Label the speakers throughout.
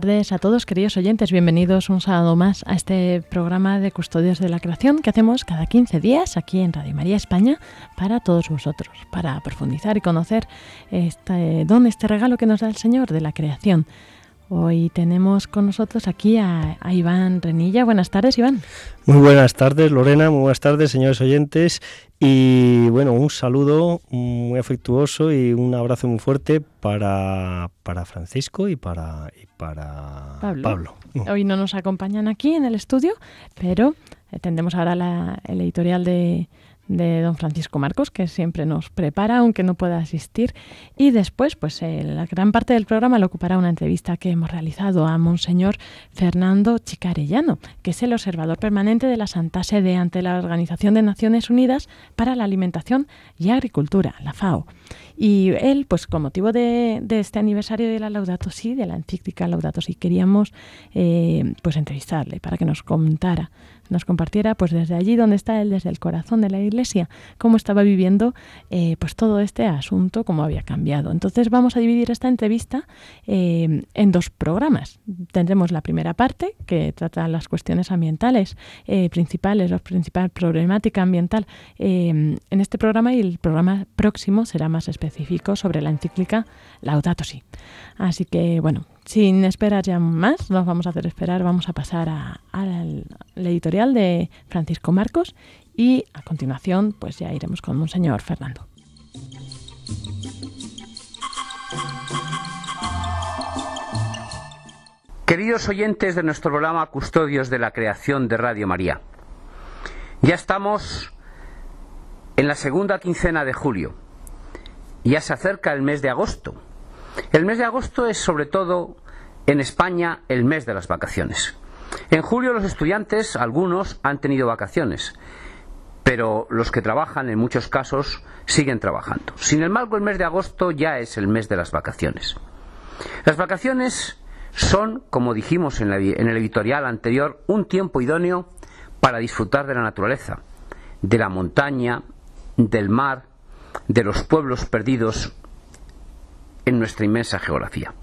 Speaker 1: Tardes a todos, queridos oyentes. Bienvenidos un sábado más a este programa de Custodios de la Creación que hacemos cada 15 días aquí en Radio María España para todos vosotros, para profundizar y conocer este don, este regalo que nos da el Señor de la creación. Hoy tenemos con nosotros aquí a, a, Iván Renilla. Buenas tardes, Iván.
Speaker 2: Muy buenas tardes, Lorena. Muy buenas tardes, señores oyentes. Y bueno, un saludo muy afectuoso y un abrazo muy fuerte para, para Francisco y para, y para
Speaker 1: Pablo.
Speaker 2: Pablo.
Speaker 1: Hoy no nos acompañan aquí en el estudio, pero tendremos ahora la, el editorial de, de don Francisco Marcos, que siempre nos prepara, aunque no pueda asistir. Y después, pues la gran parte del programa lo ocupará una entrevista que hemos realizado a Monseñor Fernando Chicarellano, que es el observador permanente de la Santa Sede ante la Organización de Naciones Unidas para la Alimentación y Agricultura, la FAO. Y él, pues con motivo de, de este aniversario de la Laudato Si, de la encíclica Laudato Si, queríamos eh, pues entrevistarle para que nos contara nos compartiera pues desde allí donde está él, desde el corazón de la iglesia, cómo estaba viviendo eh, pues todo este asunto, cómo había cambiado. Entonces vamos a dividir esta entrevista eh, en dos programas. Tendremos la primera parte que trata las cuestiones ambientales eh, principales, la principal problemática ambiental en este programa y el programa próximo será más específico sobre la encíclica Laudato Si. Así que bueno, sin esperar ya más, nos vamos a hacer esperar, vamos a pasar al editorial de Francisco Marcos y a continuación pues ya iremos con Monseñor Fernando.
Speaker 3: Queridos oyentes de nuestro programa Custodios de la Creación de Radio María, ya estamos en la segunda quincena de julio, ya se acerca el mes de agosto. El mes de agosto es sobre todo en España el mes de las vacaciones. En julio los estudiantes, algunos, han tenido vacaciones, pero los que trabajan en muchos casos siguen trabajando. Sin embargo, el mes de agosto ya es el mes de las vacaciones. Las vacaciones son, como dijimos en, el editorial anterior, un tiempo idóneo para disfrutar de la naturaleza, de la montaña, del mar, de los pueblos perdidos en nuestra inmensa geografía.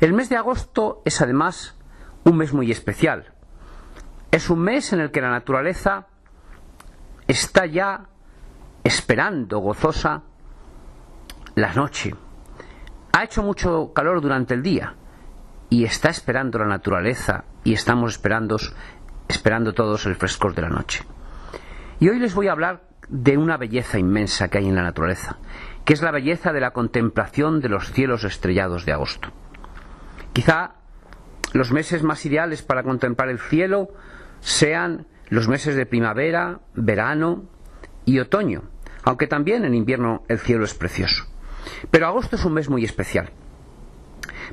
Speaker 3: El mes de agosto es además un mes muy especial. Es un mes en el que la naturaleza está ya esperando gozosa la noche. Ha hecho mucho calor durante el día y está esperando la naturaleza y estamos esperando, esperando todos el frescor de la noche. Y hoy les voy a hablar de una belleza inmensa que hay en la naturaleza, que es la belleza de la contemplación de los cielos estrellados de agosto. Quizá los meses más ideales para contemplar el cielo sean los meses de primavera, verano y otoño, aunque también en invierno el cielo es precioso. Pero agosto es un mes muy especial,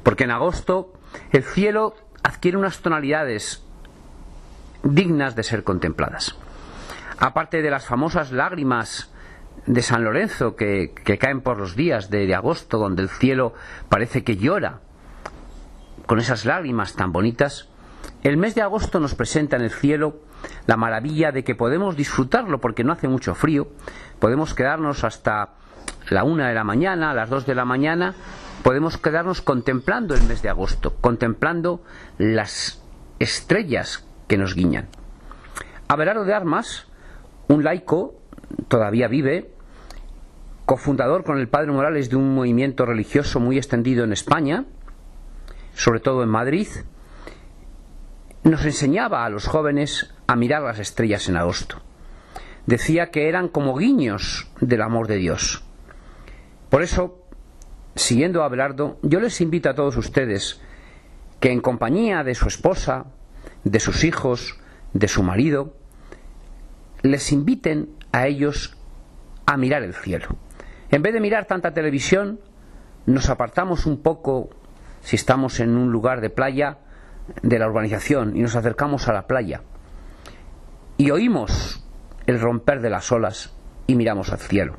Speaker 3: porque en agosto el cielo adquiere unas tonalidades dignas de ser contempladas. Aparte de las famosas lágrimas de San Lorenzo que, que caen por los días de, agosto, donde el cielo parece que llora con esas lágrimas tan bonitas, el mes de agosto nos presenta en el cielo la maravilla de que podemos disfrutarlo porque no hace mucho frío, podemos quedarnos hasta la una de la mañana, a las dos de la mañana, podemos quedarnos contemplando el mes de agosto, contemplando las estrellas que nos guiñan. Abelardo de Armas, un laico, todavía vive, cofundador con el padre Morales de un movimiento religioso muy extendido en España, sobre todo en Madrid, nos enseñaba a los jóvenes a mirar las estrellas en agosto. Decía que eran como guiños del amor de Dios. Por eso, siguiendo a Abelardo, yo les invito a todos ustedes que en compañía de su esposa, de sus hijos, de su marido, les inviten a ellos a mirar el cielo. En vez de mirar tanta televisión, nos apartamos un poco si estamos en un lugar de playa de la urbanización y nos acercamos a la playa y oímos el romper de las olas y miramos al cielo.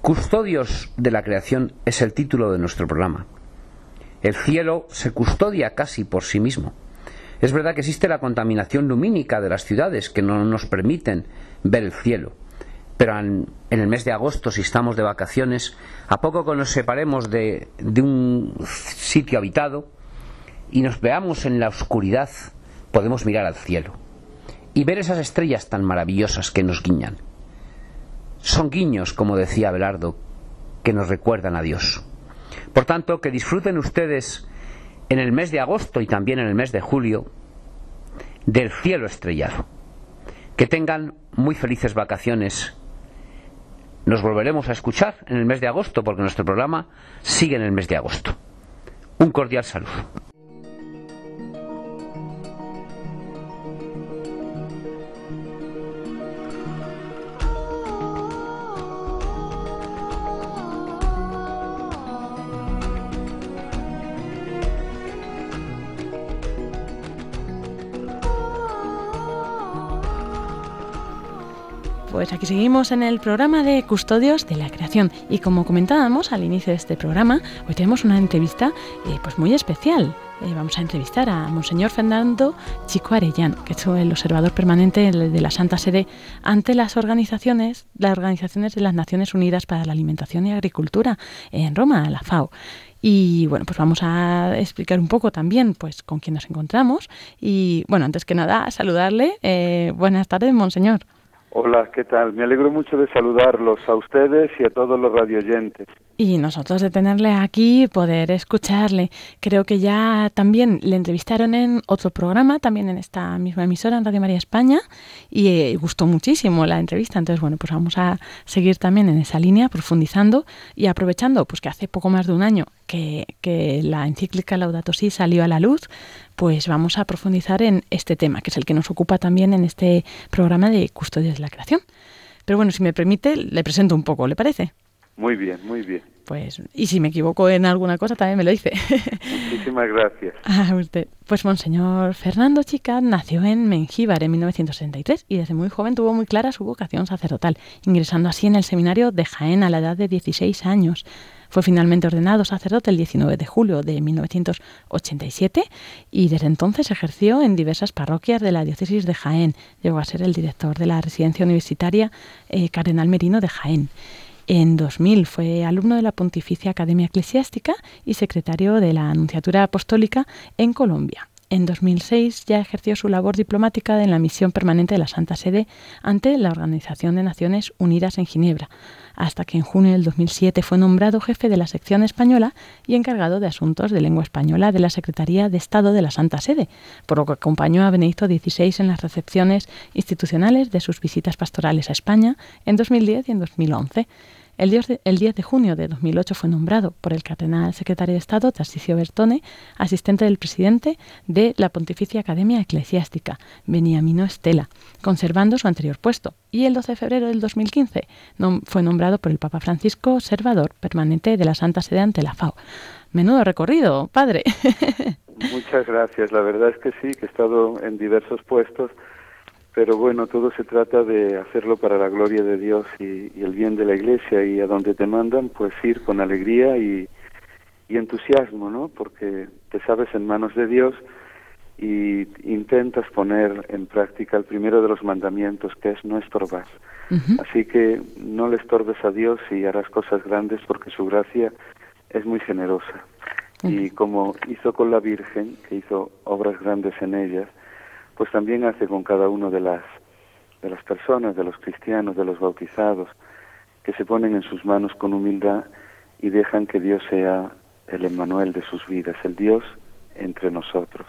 Speaker 3: Custodios de la creación es el título de nuestro programa. El cielo se custodia casi por sí mismo. Es verdad que existe la contaminación lumínica de las ciudades que no nos permiten ver el cielo. Pero en, el mes de agosto, si estamos de vacaciones, a poco que nos separemos de, un sitio habitado y nos veamos en la oscuridad, podemos mirar al cielo y ver esas estrellas tan maravillosas que nos guiñan. Son guiños, como decía Abelardo, que nos recuerdan a Dios. Por tanto, que disfruten ustedes en el mes de agosto y también en el mes de julio del cielo estrellado. Que tengan muy felices vacaciones. Nos volveremos a escuchar en el mes de agosto porque nuestro programa sigue en el mes de agosto. Un cordial saludo.
Speaker 1: Pues aquí seguimos en el programa de Custodios de la Creación y como comentábamos al inicio de este programa, hoy tenemos una entrevista eh, pues muy especial. Eh, vamos a entrevistar a Monseñor Fernando Chico Arellano, que es el observador permanente de la Santa Sede ante las organizaciones, las organizaciones de las Naciones Unidas para la Alimentación y Agricultura en Roma, la FAO. Y bueno, pues vamos a explicar un poco también pues con quién nos encontramos. Y bueno, antes que nada, saludarle. Eh, buenas tardes, Monseñor.
Speaker 4: Hola, ¿qué tal? Me alegro mucho de saludarlos a ustedes y a todos los radioyentes.
Speaker 1: Y nosotros de tenerle aquí, poder escucharle. Creo que ya también le entrevistaron en otro programa, también en esta misma emisora, en Radio María España, y eh, gustó muchísimo la entrevista. Entonces, bueno, pues vamos a seguir también en esa línea, profundizando y aprovechando pues que hace poco más de un año que, la encíclica Laudato Si salió a la luz, pues vamos a profundizar en este tema, que es el que nos ocupa también en este programa de Custodios de la Creación. Pero bueno, si me permite, le presento un poco, ¿le parece?
Speaker 4: Muy bien, muy bien.
Speaker 1: Pues, y si me equivoco en alguna cosa, también me lo dice.
Speaker 4: Muchísimas gracias.
Speaker 1: A usted. Pues Monseñor Fernando Chica nació en Mengíbar en 1963 y desde muy joven tuvo muy clara su vocación sacerdotal, ingresando así en el seminario de Jaén a la edad de 16 años. Fue finalmente ordenado sacerdote el 19 de julio de 1987 y desde entonces ejerció en diversas parroquias de la diócesis de Jaén. Llegó a ser el director de la residencia universitaria eh, Cardenal Merino de Jaén. En 2000 fue alumno de la Pontificia Academia Eclesiástica y secretario de la Anunciatura Apostólica en Colombia. En 2006 ya ejerció su labor diplomática en la misión permanente de la Santa Sede ante la Organización de Naciones Unidas en Ginebra, hasta que en junio del 2007 fue nombrado jefe de la sección española y encargado de asuntos de lengua española de la Secretaría de Estado de la Santa Sede, por lo que acompañó a Benedicto XVI en las recepciones institucionales de sus visitas pastorales a España en 2010 y en 2011. El 10, de, junio de 2008 fue nombrado por el cardenal secretario de Estado Tarcisio Bertone asistente del presidente de la Pontificia Academia Eclesiástica, Beniamino Estela, conservando su anterior puesto. Y el 12 de febrero del 2015 fue nombrado por el Papa Francisco observador permanente de la Santa Sede ante la FAO. Menudo recorrido, padre.
Speaker 4: Muchas gracias. La verdad es que sí, que he estado en diversos puestos pero bueno, todo se trata de hacerlo para la gloria de Dios y, el bien de la Iglesia y a donde te mandan, pues ir con alegría y, entusiasmo, ¿no? Porque te sabes en manos de Dios y intentas poner en práctica el primero de los mandamientos, que es no estorbar. Así que no le estorbes a Dios y harás cosas grandes porque su gracia es muy generosa. Y como hizo con la Virgen, que hizo obras grandes en ellas, pues también hace con cada uno de las de las personas, de los cristianos, de los bautizados, que se ponen en sus manos con humildad y dejan que Dios sea el Emmanuel de sus vidas, el Dios entre nosotros.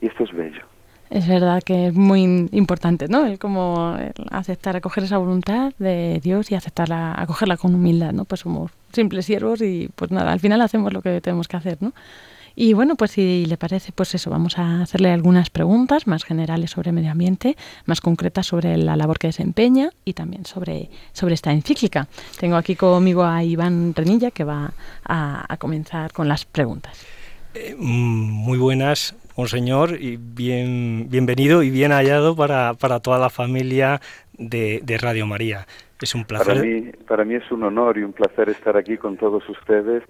Speaker 4: Y esto es bello.
Speaker 1: Es verdad que es muy importante, ¿no? El como aceptar, acoger esa voluntad de Dios y aceptarla, acogerla con humildad, ¿no? Pues somos simples siervos y pues nada, al final hacemos lo que tenemos que hacer, ¿no? Y bueno, pues si le parece, pues eso, vamos a hacerle algunas preguntas más generales sobre medio ambiente, más concretas sobre la labor que desempeña y también sobre, sobre esta encíclica. Tengo aquí conmigo a Iván Renilla que va a, comenzar con las preguntas.
Speaker 2: Eh, muy buenas, monseñor, y bien, bienvenido y bien hallado para, para toda la familia de, de, Radio María. Es un placer.
Speaker 4: Para mí, para mí es un honor y un placer estar aquí con todos ustedes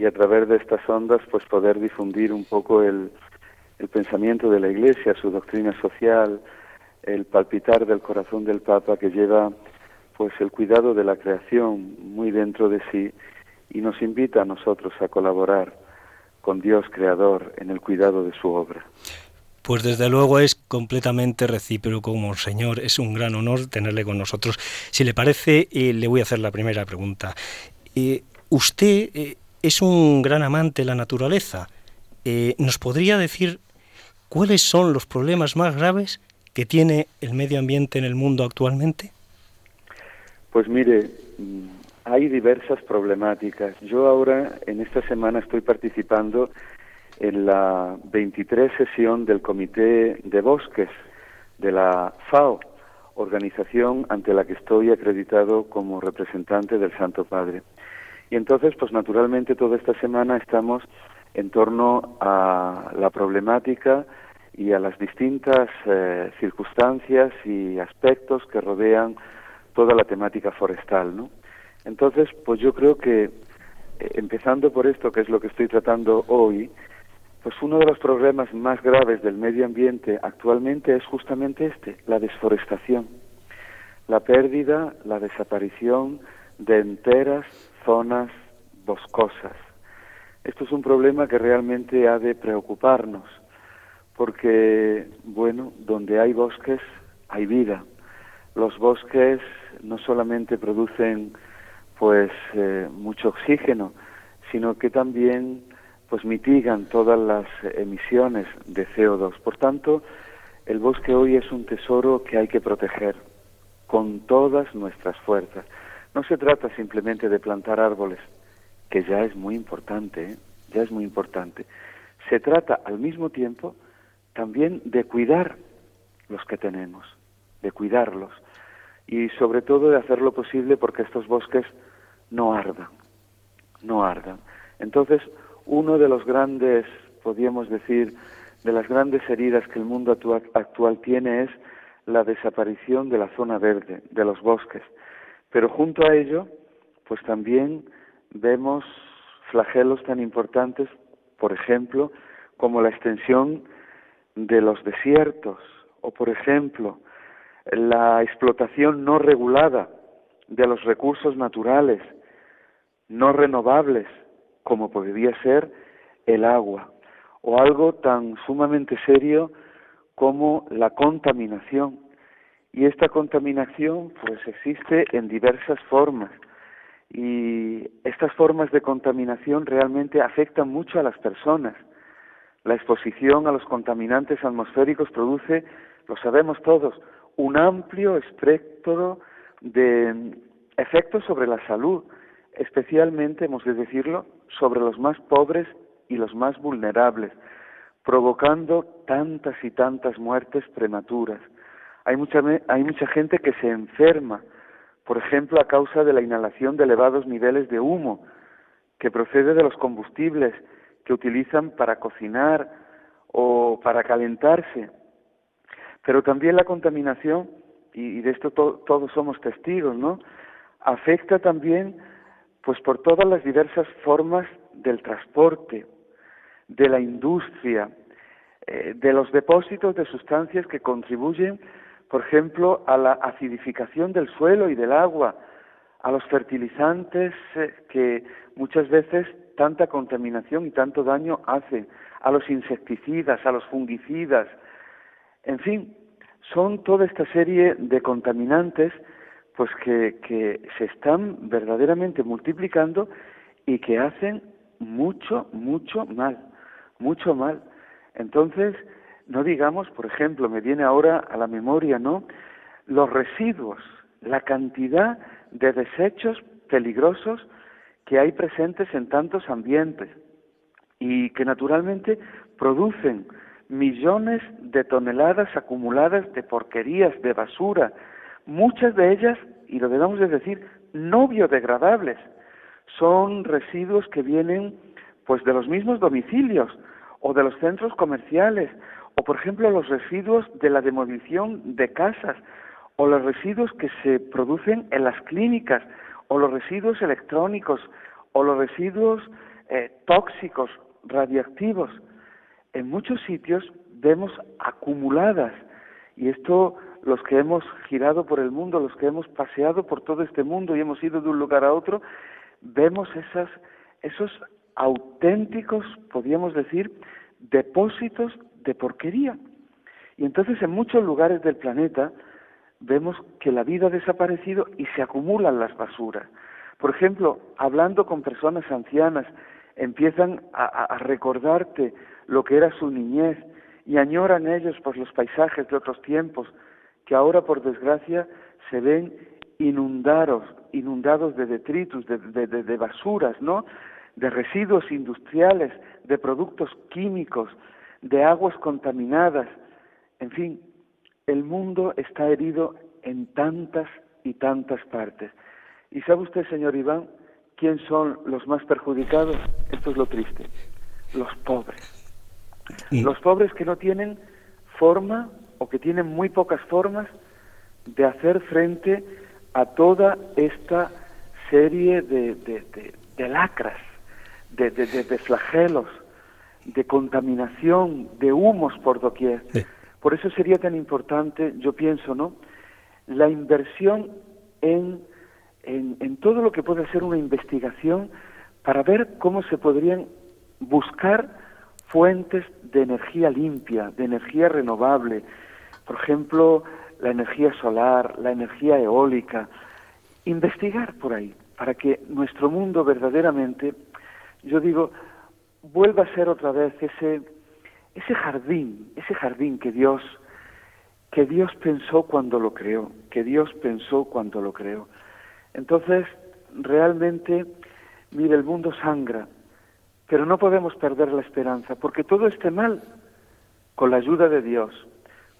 Speaker 4: y a través de estas ondas pues poder difundir un poco el, el pensamiento de la Iglesia, su doctrina social, el palpitar del corazón del Papa que lleva pues el cuidado de la creación muy dentro de sí y nos invita a nosotros a colaborar con Dios creador en el cuidado de su obra.
Speaker 2: Pues desde luego es completamente recíproco, Monseñor. Es un gran honor tenerle con nosotros. Si le parece, eh, le voy a hacer la primera pregunta. Eh, usted eh, es un gran amante de la naturaleza. ¿Nos podría decir cuáles son los problemas más graves que tiene el medio ambiente en el mundo actualmente?
Speaker 4: Pues mire, mm, hay diversas problemáticas. Yo ahora, en esta semana, estoy participando en la 23 sesión del Comité de Bosques de la FAO, organización ante la que estoy acreditado como representante del Santo Padre. Y entonces, pues naturalmente, toda esta semana estamos en torno a la problemática y a las distintas eh, circunstancias y aspectos que rodean toda la temática forestal, ¿no? Entonces, pues yo creo que eh, empezando por esto, que es lo que estoy tratando hoy, pues uno de los problemas más graves del medio ambiente actualmente es justamente este, la desforestación, la pérdida, la desaparición de enteras zonas boscosas. Esto es un problema que realmente ha de preocuparnos, porque, bueno, donde hay bosques hay vida. Los bosques no solamente producen pues eh, mucho oxígeno, sino que también pues mitigan todas las emisiones de CO2. Por tanto, el bosque hoy es un tesoro que hay que proteger con todas nuestras fuerzas. No se trata simplemente de plantar árboles, que ya es muy importante, ¿eh? ya es muy importante. Se trata al mismo tiempo también de cuidar los que tenemos, de cuidarlos y sobre todo de hacer lo posible porque estos bosques no ardan, no ardan. Entonces, uno de los grandes, podríamos decir, de las grandes heridas que el mundo actual, tiene es la desaparición de la zona verde, de los bosques. Pero junto a ello, pues también vemos flagelos tan importantes, por ejemplo, como la extensión de los desiertos, o por ejemplo, la explotación no regulada de los recursos naturales, no renovables, como podría ser el agua, o algo tan sumamente serio como la contaminación. Y esta contaminación pues existe en diversas formas y estas formas de contaminación realmente afectan mucho a las personas. La exposición a los contaminantes atmosféricos produce, lo sabemos todos, un amplio espectro de efectos sobre la salud, especialmente, hemos de decirlo, sobre los más pobres y los más vulnerables, provocando tantas y tantas muertes prematuras. Hay mucha, hay mucha gente que se enferma, por ejemplo, a causa de la inhalación de elevados niveles de humo que procede de los combustibles que utilizan para cocinar o para calentarse. Pero también la contaminación, y, de esto todos somos testigos, ¿no? Afecta también pues por todas las diversas formas del transporte, de la industria, eh, de los depósitos de sustancias que contribuyen, por ejemplo, a la acidificación del suelo y del agua, a los fertilizantes eh, que muchas veces tanta contaminación y tanto daño hacen, a los insecticidas, a los fungicidas, en fin, son toda esta serie de contaminantes pues que, que se están verdaderamente multiplicando y que hacen mucho, mucho mal, mucho mal. Entonces, no digamos, por ejemplo, me viene ahora a la memoria, ¿no? Los residuos, la cantidad de desechos peligrosos que hay presentes en tantos ambientes y que naturalmente producen millones de toneladas acumuladas de porquerías, de basura, muchas de ellas, y lo debemos de decir, no biodegradables. Son residuos que vienen pues de los mismos domicilios o de los centros comerciales, o por ejemplo los residuos de la demolición de casas, o los residuos que se producen en las clínicas, o los residuos electrónicos, o los residuos eh, tóxicos, radiactivos. En muchos sitios vemos acumuladas, y esto los que hemos girado por el mundo, los que hemos paseado por todo este mundo y hemos ido de un lugar a otro, vemos esas, esos auténticos, podríamos decir, depósitos de porquería. Y entonces en muchos lugares del planeta vemos que la vida ha desaparecido y se acumulan las basuras. Por ejemplo, hablando con personas ancianas, empiezan a, a recordarte lo que era su niñez y añoran ellos por los paisajes de otros tiempos, que ahora por desgracia se ven inundados, inundados de detritus, de, de, basuras, ¿no? De residuos industriales, de productos químicos, de aguas contaminadas. En fin, el mundo está herido en tantas y tantas partes. ¿Y sabe usted, señor Iván, quién son los más perjudicados? Esto es lo triste. Los pobres. Los pobres que no tienen forma o que tienen muy pocas formas de hacer frente a toda esta serie de, de, lacras, de, de, flagelos, de contaminación, de humos por doquier. Por eso sería tan importante, yo pienso, ¿no? La inversión en, en, en todo lo que puede ser una investigación para ver cómo se podrían buscar fuentes de energía limpia, de energía renovable, por ejemplo, la energía solar, la energía eólica, investigar por ahí, para que nuestro mundo verdaderamente, yo digo, vuelva a ser otra vez ese, ese jardín, ese jardín que Dios, que Dios pensó cuando lo creó, que Dios pensó cuando lo creó. Entonces, realmente, mire, el mundo sangra, pero no podemos perder la esperanza, porque todo este mal, con la ayuda de Dios,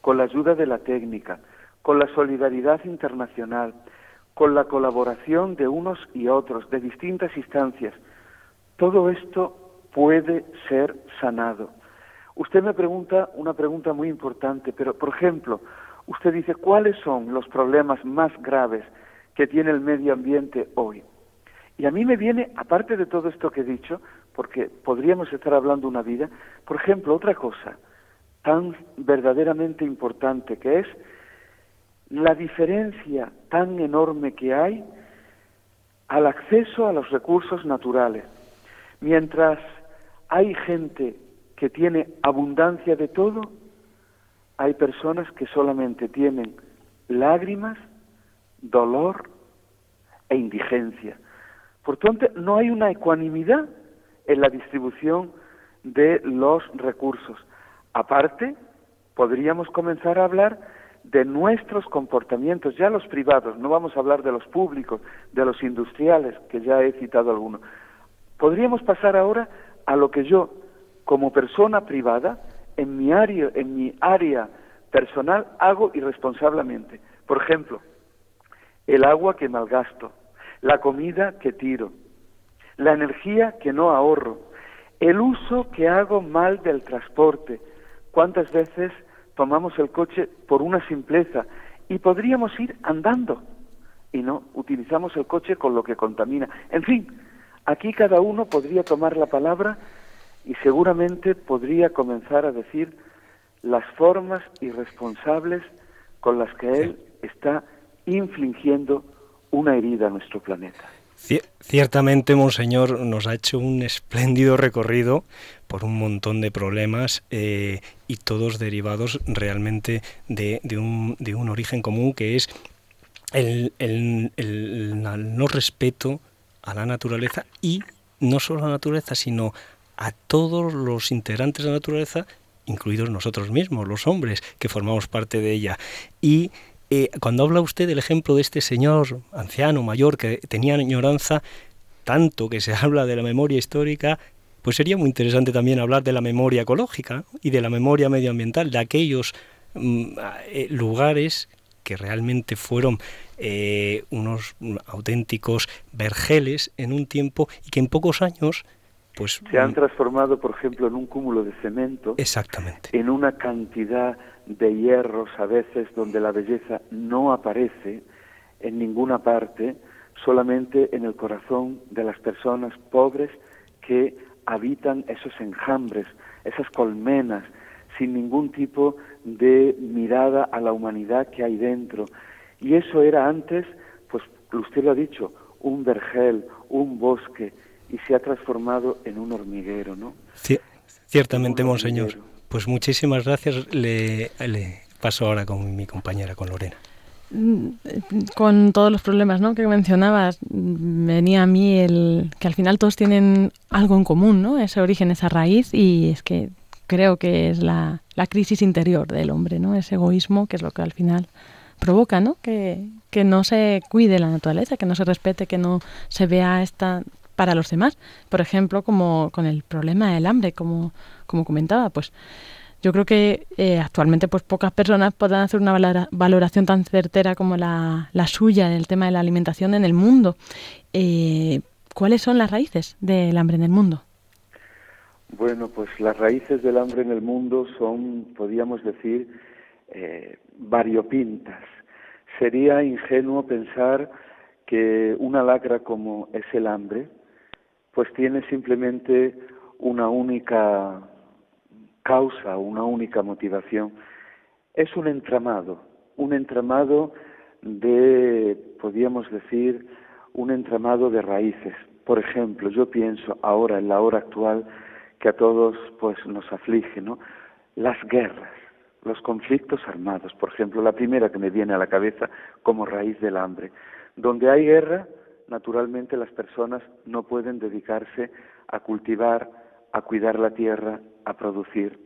Speaker 4: con la ayuda de la técnica, con la solidaridad internacional, con la colaboración de unos y otros, de distintas instancias. Todo esto puede ser sanado. Usted me pregunta una pregunta muy importante, pero por ejemplo, usted dice, ¿cuáles son los problemas más graves que tiene el medio ambiente hoy? Y a mí me viene, aparte de todo esto que he dicho, porque podríamos estar hablando una vida, por ejemplo, otra cosa, tan verdaderamente importante que es la diferencia tan enorme que hay al acceso a los recursos naturales. Mientras hay gente que tiene abundancia de todo, hay personas que solamente tienen lágrimas, dolor e indigencia. Por tanto, no hay una ecuanimidad en la distribución de los recursos. Aparte, podríamos comenzar a hablar de nuestros comportamientos, ya los privados, no vamos a hablar de los públicos, de los industriales, que ya he citado algunos. Podríamos pasar ahora a lo que yo, como persona privada, en mi área, en mi área personal, hago irresponsablemente. Por ejemplo, el agua que malgasto, la comida que tiro, la energía que no ahorro, el uso que hago mal del transporte. ¿Cuántas veces tomamos el coche por una simpleza y podríamos ir andando? Y no, utilizamos el coche con lo que contamina. En fin, aquí cada uno podría tomar la palabra y seguramente podría comenzar a decir las formas irresponsables con las que él está infligiendo una herida a nuestro planeta.
Speaker 2: Ciertamente, Monseñor nos ha hecho un espléndido recorrido por un montón de problemas eh, y todos derivados realmente de, un, de, un, origen común que es el, el, el, no respeto a la naturaleza y no solo a la naturaleza, sino a todos los integrantes de la naturaleza, incluidos nosotros mismos, los hombres, que formamos parte de ella. Y eh, cuando habla usted del ejemplo de este señor anciano, mayor, que tenía añoranza, tanto que se habla de la memoria histórica, pues sería muy interesante también hablar de la memoria ecológica y de la memoria medioambiental, de aquellos mm, eh, lugares que realmente fueron eh, unos auténticos vergeles en un tiempo y que en pocos años pues
Speaker 4: se han transformado, por ejemplo, en un cúmulo de cemento.
Speaker 2: Exactamente.
Speaker 4: En una cantidad de hierros a veces donde la belleza no aparece en ninguna parte, solamente en el corazón de las personas pobres que habitan esos enjambres, esas colmenas, sin ningún tipo de mirada a la humanidad que hay dentro. Y eso era antes, pues usted lo ha dicho, un vergel, un bosque, y se ha transformado en un hormiguero, ¿no?
Speaker 2: ciertamente, monseñor. Pues muchísimas gracias. Le, le paso ahora con mi compañera, con Lorena
Speaker 1: mm, con todos los problemas ¿no? que mencionabas, venía a mí el que al final todos tienen algo en común, ¿no? ese origen, esa raíz, y es que creo que es la, la crisis interior del hombre, ¿no? ese egoísmo que es lo que al final provoca ¿no? Que, que no se cuide la naturaleza, que no se respete, que no se vea esta para los demás. Por ejemplo, como con el problema del hambre, como, como comentaba, pues yo creo que eh, actualmente pues pocas personas podrán hacer una valoración tan certera como la, la suya del tema de la alimentación en el mundo. Eh, ¿Cuáles son las raíces del hambre en el mundo?
Speaker 4: Bueno, pues las raíces del hambre en el mundo son, podríamos decir, eh, variopintas. Sería ingenuo pensar que una lacra como es el hambre, pues tiene simplemente una única causa, una única motivación. Es un entramado, un entramado de, podríamos decir, un entramado de raíces. Por ejemplo, yo pienso ahora, en la hora actual, que a todos pues nos aflige, ¿no? Las guerras, los conflictos armados, por ejemplo, la primera que me viene a la cabeza como raíz del hambre. Donde hay guerra, naturalmente las personas no pueden dedicarse a cultivar, a cuidar la tierra, a producir.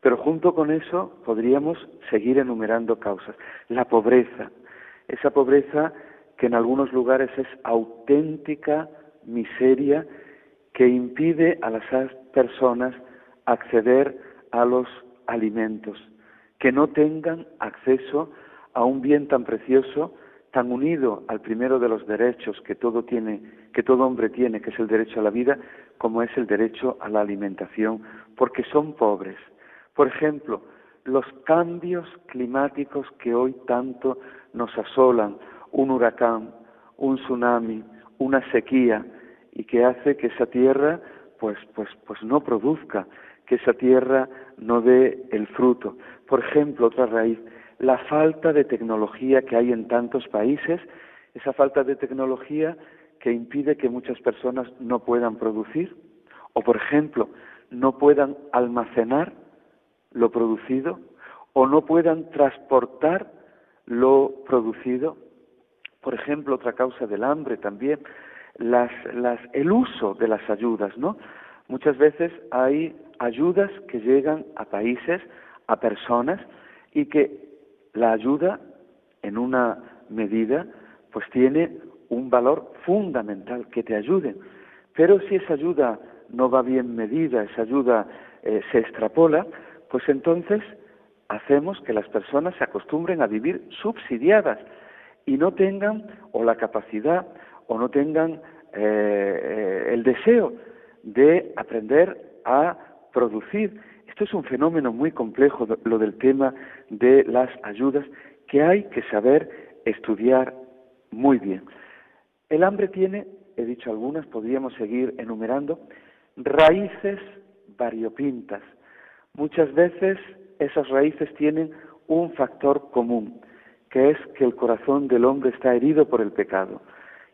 Speaker 4: Pero junto con eso podríamos seguir enumerando causas. La pobreza, esa pobreza que en algunos lugares es auténtica miseria que impide a las personas acceder a los alimentos, que no tengan acceso a un bien tan precioso tan unido al primero de los derechos que todo tiene, que todo hombre tiene, que es el derecho a la vida, como es el derecho a la alimentación, porque son pobres. Por ejemplo, los cambios climáticos que hoy tanto nos asolan, un huracán, un tsunami, una sequía, y que hace que esa tierra pues, pues, pues no produzca, que esa tierra no dé el fruto. Por ejemplo, otra raíz, la falta de tecnología que hay en tantos países, esa falta de tecnología que impide que muchas personas no puedan producir o, por ejemplo, no puedan almacenar lo producido o no puedan transportar lo producido. Por ejemplo, otra causa del hambre también, las, las, el uso de las ayudas, ¿no? Muchas veces hay ayudas que llegan a países, a personas, y que la ayuda, en una medida, pues tiene un valor fundamental, que te ayude. Pero si esa ayuda no va bien medida, esa ayuda eh, se extrapola, pues entonces hacemos que las personas se acostumbren a vivir subsidiadas y no tengan o la capacidad o no tengan eh, eh, el deseo de aprender a producir esto es un fenómeno muy complejo, lo del tema de las ayudas, que hay que saber estudiar muy bien. El hambre tiene, he dicho algunas, podríamos seguir enumerando, raíces variopintas. Muchas veces esas raíces tienen un factor común, que es que el corazón del hombre está herido por el pecado.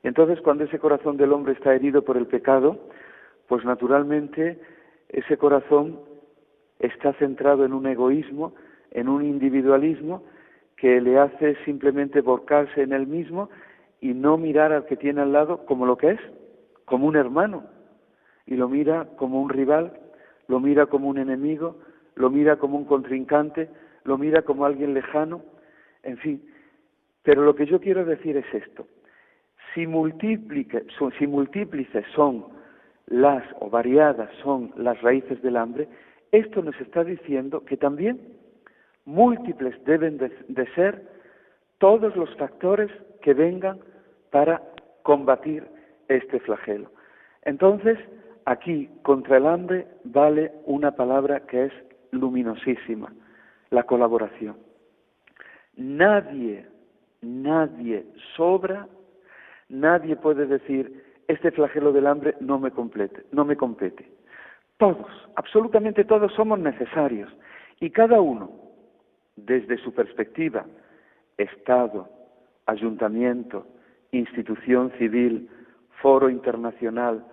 Speaker 4: Y entonces cuando ese corazón del hombre está herido por el pecado, pues naturalmente ese corazón está centrado en un egoísmo, en un individualismo que le hace simplemente volcarse en él mismo y no mirar al que tiene al lado como lo que es, como un hermano, y lo mira como un rival, lo mira como un enemigo, lo mira como un contrincante, lo mira como alguien lejano, en fin. Pero lo que yo quiero decir es esto, si, si múltiples son las o variadas son las raíces del hambre, esto nos está diciendo que también múltiples deben de, ser todos los factores que vengan para combatir este flagelo. Entonces, aquí contra el hambre vale una palabra que es luminosísima, la colaboración. Nadie, nadie sobra, nadie puede decir, este flagelo del hambre no me complete, no me compete. Todos, absolutamente todos somos necesarios y cada uno, desde su perspectiva, Estado, ayuntamiento, institución civil, foro internacional,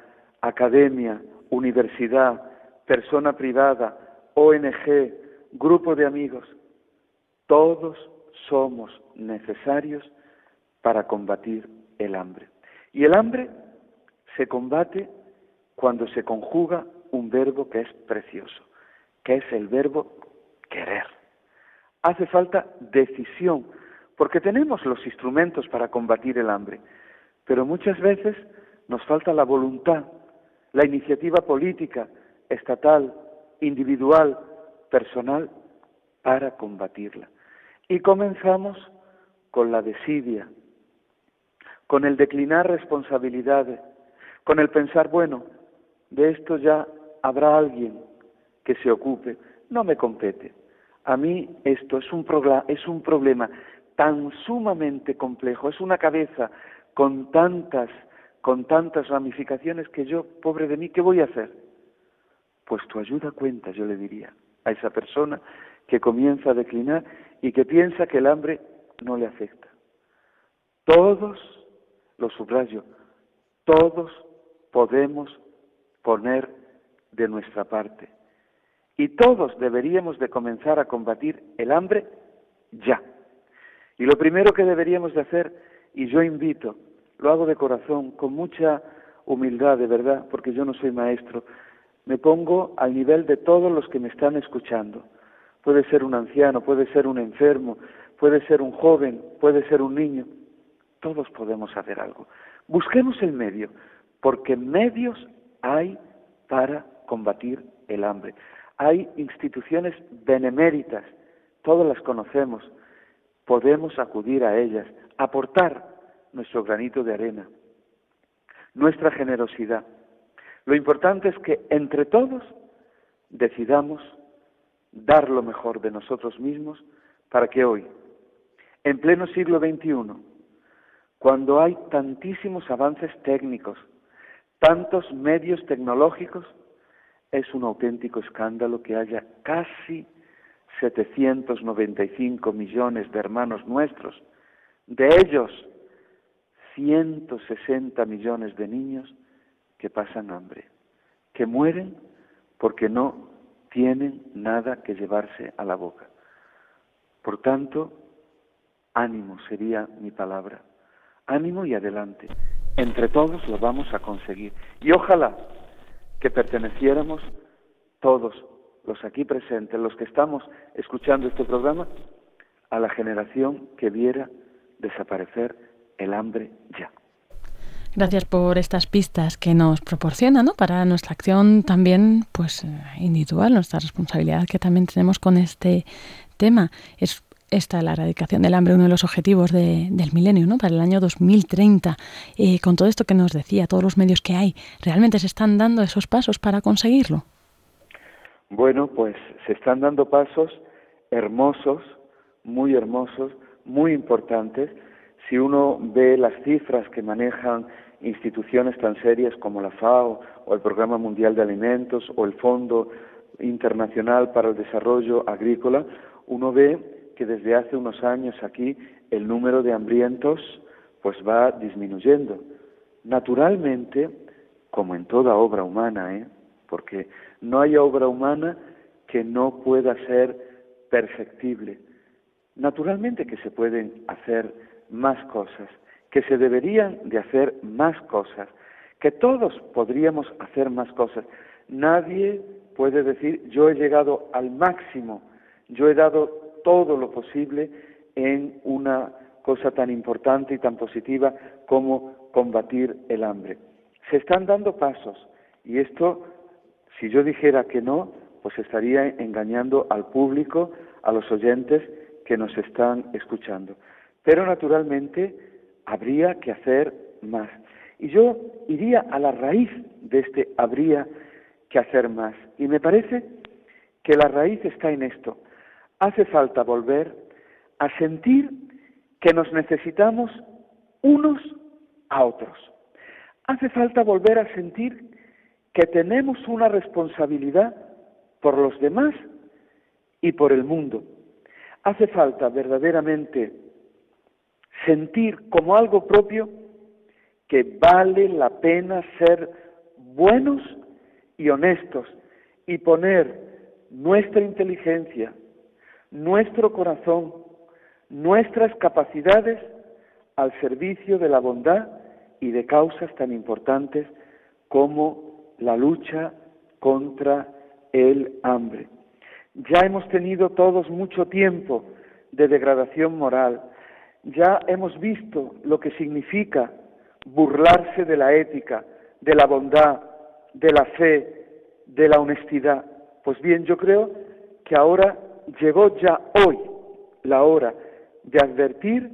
Speaker 4: academia, universidad, persona privada, ONG, grupo de amigos, todos somos necesarios para combatir el hambre. Y el hambre se combate cuando se conjuga un verbo que es precioso, que es el verbo querer. Hace falta decisión, porque tenemos los instrumentos para combatir el hambre, pero muchas veces nos falta la voluntad, la iniciativa política, estatal, individual, personal, para combatirla. Y comenzamos con la desidia, con el declinar responsabilidades, con el pensar, bueno, de esto ya habrá alguien que se ocupe, no me compete. A mí esto es un, es un problema tan sumamente complejo, es una cabeza con tantas, con tantas ramificaciones que yo, pobre de mí, ¿qué voy a hacer? Pues tu ayuda cuenta, yo le diría a esa persona que comienza a declinar y que piensa que el hambre no le afecta. Todos, lo subrayo, todos podemos poner de nuestra parte. Y todos deberíamos de comenzar a combatir el hambre ya. Y lo primero que deberíamos de hacer, y yo invito, lo hago de corazón, con mucha humildad, de verdad, porque yo no soy maestro, me pongo al nivel de todos los que me están escuchando. Puede ser un anciano, puede ser un enfermo, puede ser un joven, puede ser un niño. Todos podemos hacer algo. Busquemos el medio, porque medios hay para combatir el hambre. Hay instituciones beneméritas, todas las conocemos, podemos acudir a ellas, aportar nuestro granito de arena, nuestra generosidad. Lo importante es que entre todos decidamos dar lo mejor de nosotros mismos para que hoy, en pleno siglo XXI, cuando hay tantísimos avances técnicos, tantos medios tecnológicos, es un auténtico escándalo que haya casi 795 millones de hermanos nuestros, de ellos 160 millones de niños que pasan hambre, que mueren porque no tienen nada que llevarse a la boca. Por tanto, ánimo sería mi palabra. Ánimo y adelante. Entre todos lo vamos a conseguir. Y ojalá que perteneciéramos todos los aquí presentes, los que estamos escuchando este programa, a la generación que viera desaparecer el hambre ya.
Speaker 1: Gracias por estas pistas que nos proporciona, ¿no? Para nuestra acción también, pues, eh, individual, nuestra responsabilidad que también tenemos con este tema. Es esta la erradicación del hambre, uno de los objetivos del milenio, ¿no? Para el año 2030. Eh, con todo esto que nos decía, todos los medios que hay, ¿realmente se están dando esos pasos para conseguirlo?
Speaker 4: Bueno, pues se están dando pasos hermosos, muy hermosos, muy importantes, si uno ve las cifras que manejan instituciones tan serias como la FAO o el Programa Mundial de Alimentos o el Fondo Internacional para el Desarrollo Agrícola, uno ve que desde hace unos años aquí el número de hambrientos pues va disminuyendo. Naturalmente, como en toda obra humana, ¿eh? porque no hay obra humana que no pueda ser perfectible. Naturalmente que se pueden hacer más cosas, que se deberían de hacer más cosas, que todos podríamos hacer más cosas. Nadie puede decir yo he llegado al máximo, yo he dado todo lo posible en una cosa tan importante y tan positiva como combatir el hambre. Se están dando pasos y esto, si yo dijera que no, pues estaría engañando al público, a los oyentes que nos están escuchando. Pero naturalmente habría que hacer más. Y yo iría a la raíz de este habría que hacer más. Y me parece que la raíz está en esto. Hace falta volver a sentir que nos necesitamos unos a otros. Hace falta volver a sentir que tenemos una responsabilidad por los demás y por el mundo. Hace falta verdaderamente sentir como algo propio que vale la pena ser buenos y honestos y poner nuestra inteligencia, nuestro corazón, nuestras capacidades al servicio de la bondad y de causas tan importantes como la lucha contra el hambre. Ya hemos tenido todos mucho tiempo de degradación moral, ya hemos visto lo que significa burlarse de la ética, de la bondad, de la fe, de la honestidad. Pues bien, yo creo que ahora llegó ya hoy la hora de advertir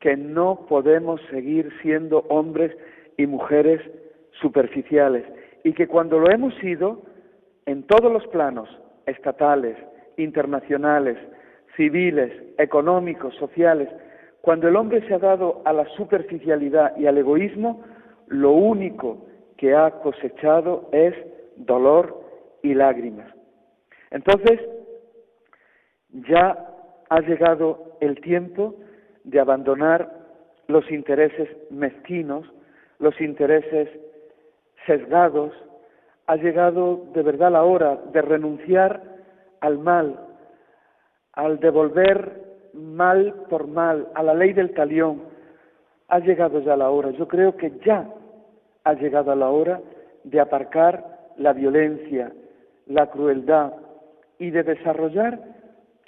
Speaker 4: que no podemos seguir siendo hombres y mujeres superficiales y que cuando lo hemos sido, en todos los planos, estatales, internacionales, civiles, económicos, sociales, cuando el hombre se ha dado a la superficialidad y al egoísmo, lo único que ha cosechado es dolor y lágrimas. Entonces, ya ha llegado el tiempo de abandonar los intereses mezquinos, los intereses sesgados, ha llegado de verdad la hora de renunciar al mal, al devolver mal por mal, a la ley del talión. Ha llegado ya la hora, yo creo que ya ha llegado la hora de aparcar la violencia, la crueldad y de desarrollar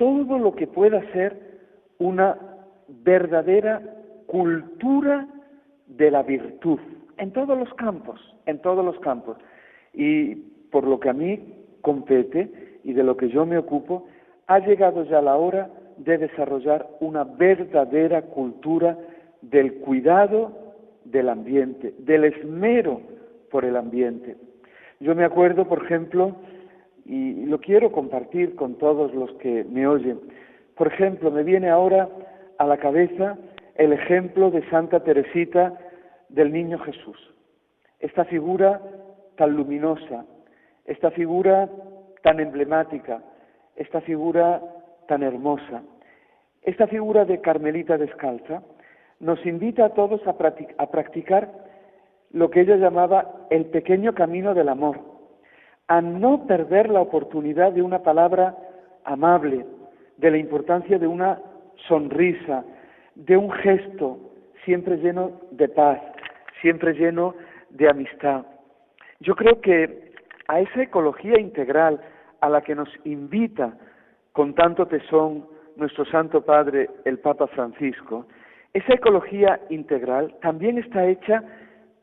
Speaker 4: todo lo que pueda ser una verdadera cultura de la virtud en todos los campos, en todos los campos. Y por lo que a mí compete y de lo que yo me ocupo, ha llegado ya la hora de desarrollar una verdadera cultura del cuidado del ambiente, del esmero por el ambiente. Yo me acuerdo, por ejemplo, y lo quiero compartir con todos los que me oyen, por ejemplo, me viene ahora a la cabeza el ejemplo de Santa Teresita del Niño Jesús. Esta figura tan luminosa, esta figura tan emblemática, esta figura tan hermosa. Esta figura de Carmelita descalza nos invita a todos a, practicar lo que ella llamaba el pequeño camino del amor, a no perder la oportunidad de una palabra amable, de la importancia de una sonrisa, de un gesto siempre lleno de paz, siempre lleno de amistad. Yo creo que a esa ecología integral a la que nos invita con tanto tesón nuestro Santo Padre, el Papa Francisco, esa ecología integral también está hecha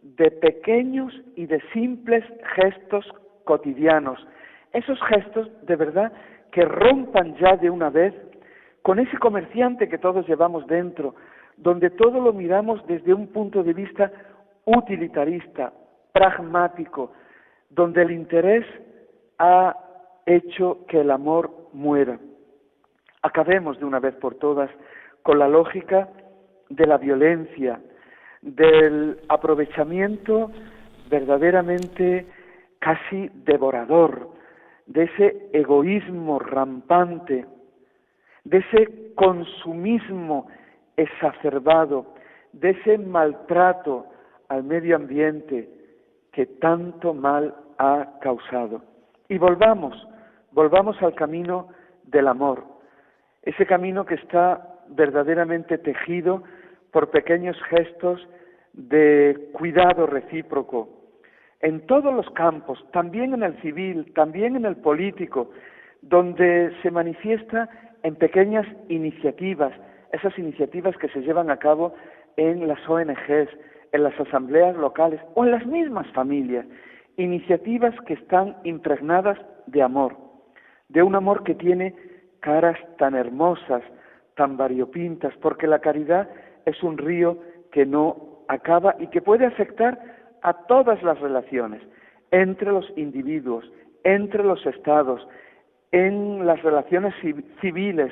Speaker 4: de pequeños y de simples gestos cotidianos, esos gestos de verdad que rompan ya de una vez con ese comerciante que todos llevamos dentro, donde todo lo miramos desde un punto de vista utilitarista, pragmático, donde el interés ha hecho que el amor muera. Acabemos de una vez por todas con la lógica de la violencia, del aprovechamiento verdaderamente casi devorador, de ese egoísmo rampante, de ese consumismo exacerbado, de ese maltrato al medio ambiente que tanto mal ha causado. Y volvamos, volvamos al camino del amor, ese camino que está verdaderamente tejido por pequeños gestos de cuidado recíproco en todos los campos, también en el civil, también en el político, donde se manifiesta en pequeñas iniciativas, esas iniciativas que se llevan a cabo en las ONGs, en las asambleas locales o en las mismas familias, iniciativas que están impregnadas de amor, de un amor que tiene caras tan hermosas, tan variopintas, porque la caridad es un río que no acaba y que puede afectar a todas las relaciones entre los individuos, entre los estados, en las relaciones civiles,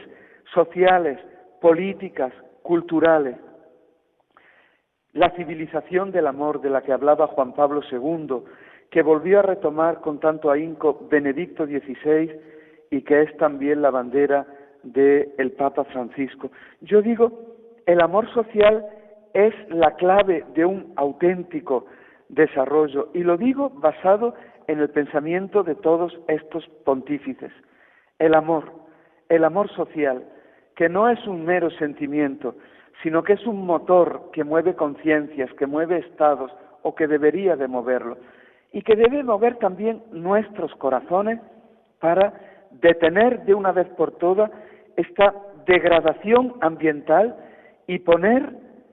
Speaker 4: sociales, políticas, culturales. La civilización del amor de la que hablaba Juan Pablo II, que volvió a retomar con tanto ahínco Benedicto XVI y que es también la bandera del Papa Francisco. Yo digo, el amor social es la clave de un auténtico desarrollo y lo digo basado en el pensamiento de todos estos pontífices. El amor, el amor social, que no es un mero sentimiento, sino que es un motor que mueve conciencias, que mueve estados, o que debería de moverlo, y que debe mover también nuestros corazones para detener de una vez por todas esta degradación ambiental y poner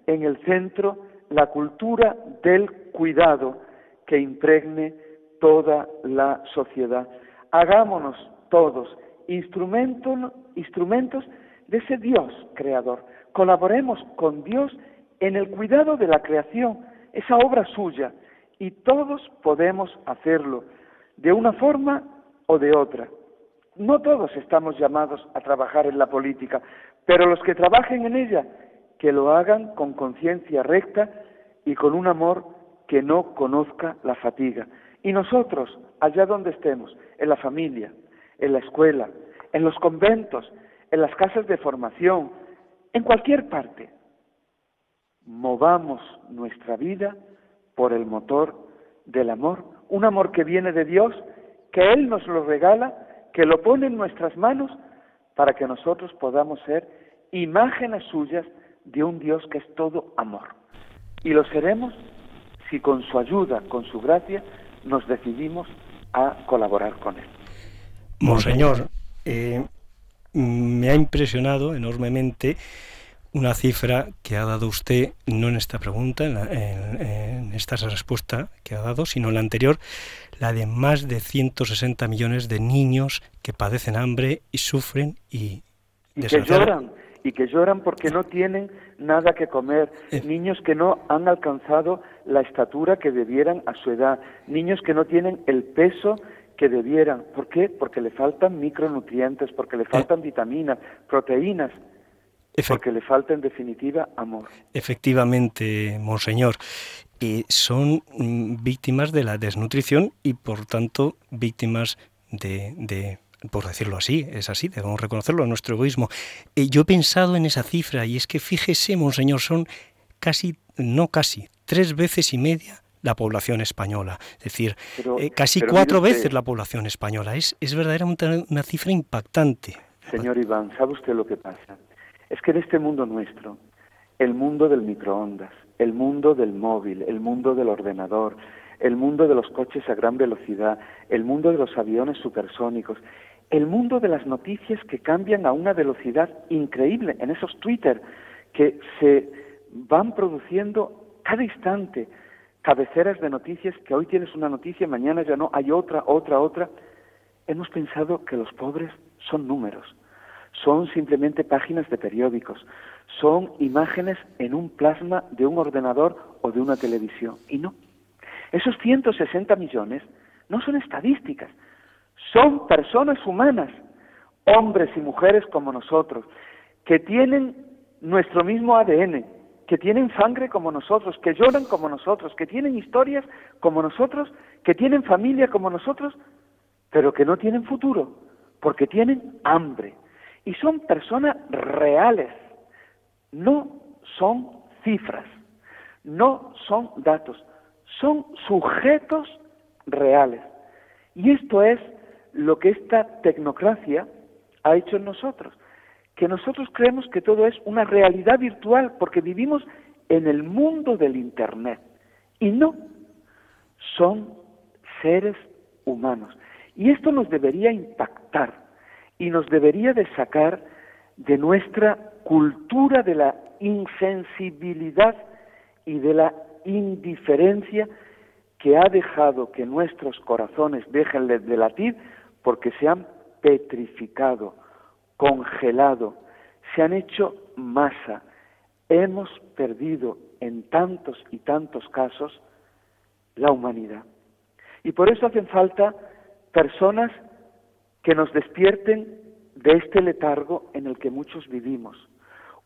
Speaker 4: en el centro la cultura del cuidado que impregne toda la sociedad. Hagámonos todos instrumentos, de ese Dios creador. Colaboremos con Dios en el cuidado de la creación, esa obra suya, y todos podemos hacerlo de una forma o de otra. No todos estamos llamados a trabajar en la política, pero los que trabajen en ella, que lo hagan con conciencia recta y con un amor que no conozca la fatiga. Y nosotros, allá donde estemos, en la familia, en la escuela, en los conventos, en las casas de formación, en cualquier parte. Movamos nuestra vida por el motor del amor, un amor que viene de Dios, que Él nos lo regala, que lo pone en nuestras manos para que nosotros podamos ser imágenes suyas de un Dios que es todo amor. Y lo seremos si con su ayuda, con su gracia, nos decidimos a colaborar con Él.
Speaker 2: Monseñor, eh, me ha impresionado enormemente una cifra que ha dado usted, no en esta pregunta, en, esta respuesta que ha dado, sino en la anterior, la de más de 160 millones de niños que padecen hambre y sufren y...
Speaker 4: Y que lloran, y que lloran porque no tienen nada que comer, eh. niños que no han alcanzado la estatura que debieran a su edad, niños que no tienen el peso que debieran. ¿Por qué? Porque le faltan micronutrientes, porque le faltan eh. vitaminas, proteínas, porque le falta en definitiva amor.
Speaker 2: Efectivamente, monseñor. Y son mm, víctimas de la desnutrición y por tanto víctimas de, de por decirlo así, es así, debemos reconocerlo, nuestro egoísmo. Eh, yo he pensado en esa cifra y es que fíjese, monseñor, son casi, no casi, tres veces y media la población española. Es decir, eh, casi cuatro veces la población española. Es, es verdaderamente una cifra impactante.
Speaker 4: Señor Iván, ¿sabe usted lo que pasa? Es que en este mundo nuestro, el mundo del microondas, el mundo del móvil, el mundo del ordenador, el mundo de los coches a gran velocidad, el mundo de los aviones supersónicos, el mundo de las noticias que cambian a una velocidad increíble en esos Twitter que se van produciendo cada instante, cabeceras de noticias, que hoy tienes una noticia, mañana ya no, hay otra, otra, otra. Hemos pensado que los pobres son números, son simplemente páginas de periódicos, son imágenes en un plasma de un ordenador o de una televisión. Y no, esos 160 millones no son estadísticas, son personas humanas, hombres y mujeres como nosotros, que tienen nuestro mismo ADN, que tienen sangre como nosotros, que lloran como nosotros, que tienen historias como nosotros, que tienen familia como nosotros, pero que no tienen futuro, porque tienen hambre. Y son personas reales, no son cifras, no son datos, son sujetos reales. Y esto es lo que esta tecnocracia ha hecho en nosotros que nosotros creemos que todo es una realidad virtual porque vivimos en el mundo del Internet. Y no, son seres humanos. Y esto nos debería impactar y nos debería de sacar de nuestra cultura de la insensibilidad y de la indiferencia que ha dejado que nuestros corazones dejen de latir porque se han petrificado congelado, se han hecho masa. Hemos perdido en tantos y tantos casos la humanidad. Y por eso hacen falta personas que nos despierten de este letargo en el que muchos vivimos.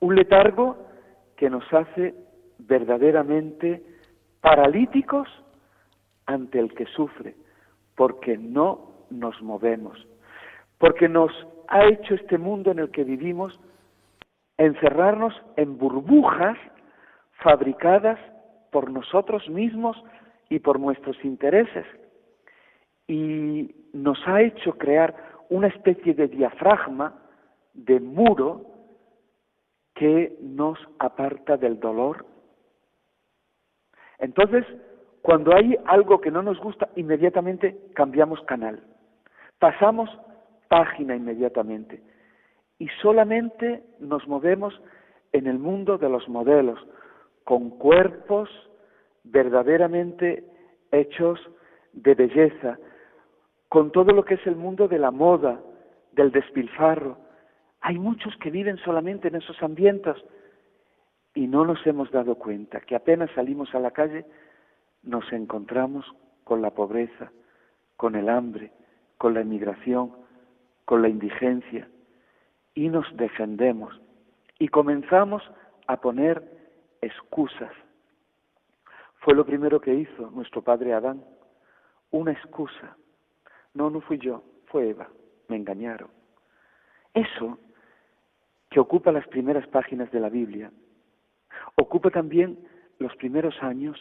Speaker 4: Un letargo que nos hace verdaderamente paralíticos ante el que sufre, porque no nos movemos, porque nos ha hecho este mundo en el que vivimos encerrarnos en burbujas fabricadas por nosotros mismos y por nuestros intereses. Y nos ha hecho crear una especie de diafragma, de muro, que nos aparta del dolor. Entonces, cuando hay algo que no nos gusta, inmediatamente cambiamos canal. Pasamos página inmediatamente. Y solamente nos movemos en el mundo de los modelos, con cuerpos verdaderamente hechos de belleza, con todo lo que es el mundo de la moda, del despilfarro. Hay muchos que viven solamente en esos ambientes y no nos hemos dado cuenta que apenas salimos a la calle nos encontramos con la pobreza, con el hambre, con la inmigración, con la indigencia y nos defendemos y comenzamos a poner excusas. Fue lo primero que hizo nuestro padre Adán, una excusa. No, no fui yo, fue Eva, me engañaron. Eso que ocupa las primeras páginas de la Biblia, ocupa también los primeros años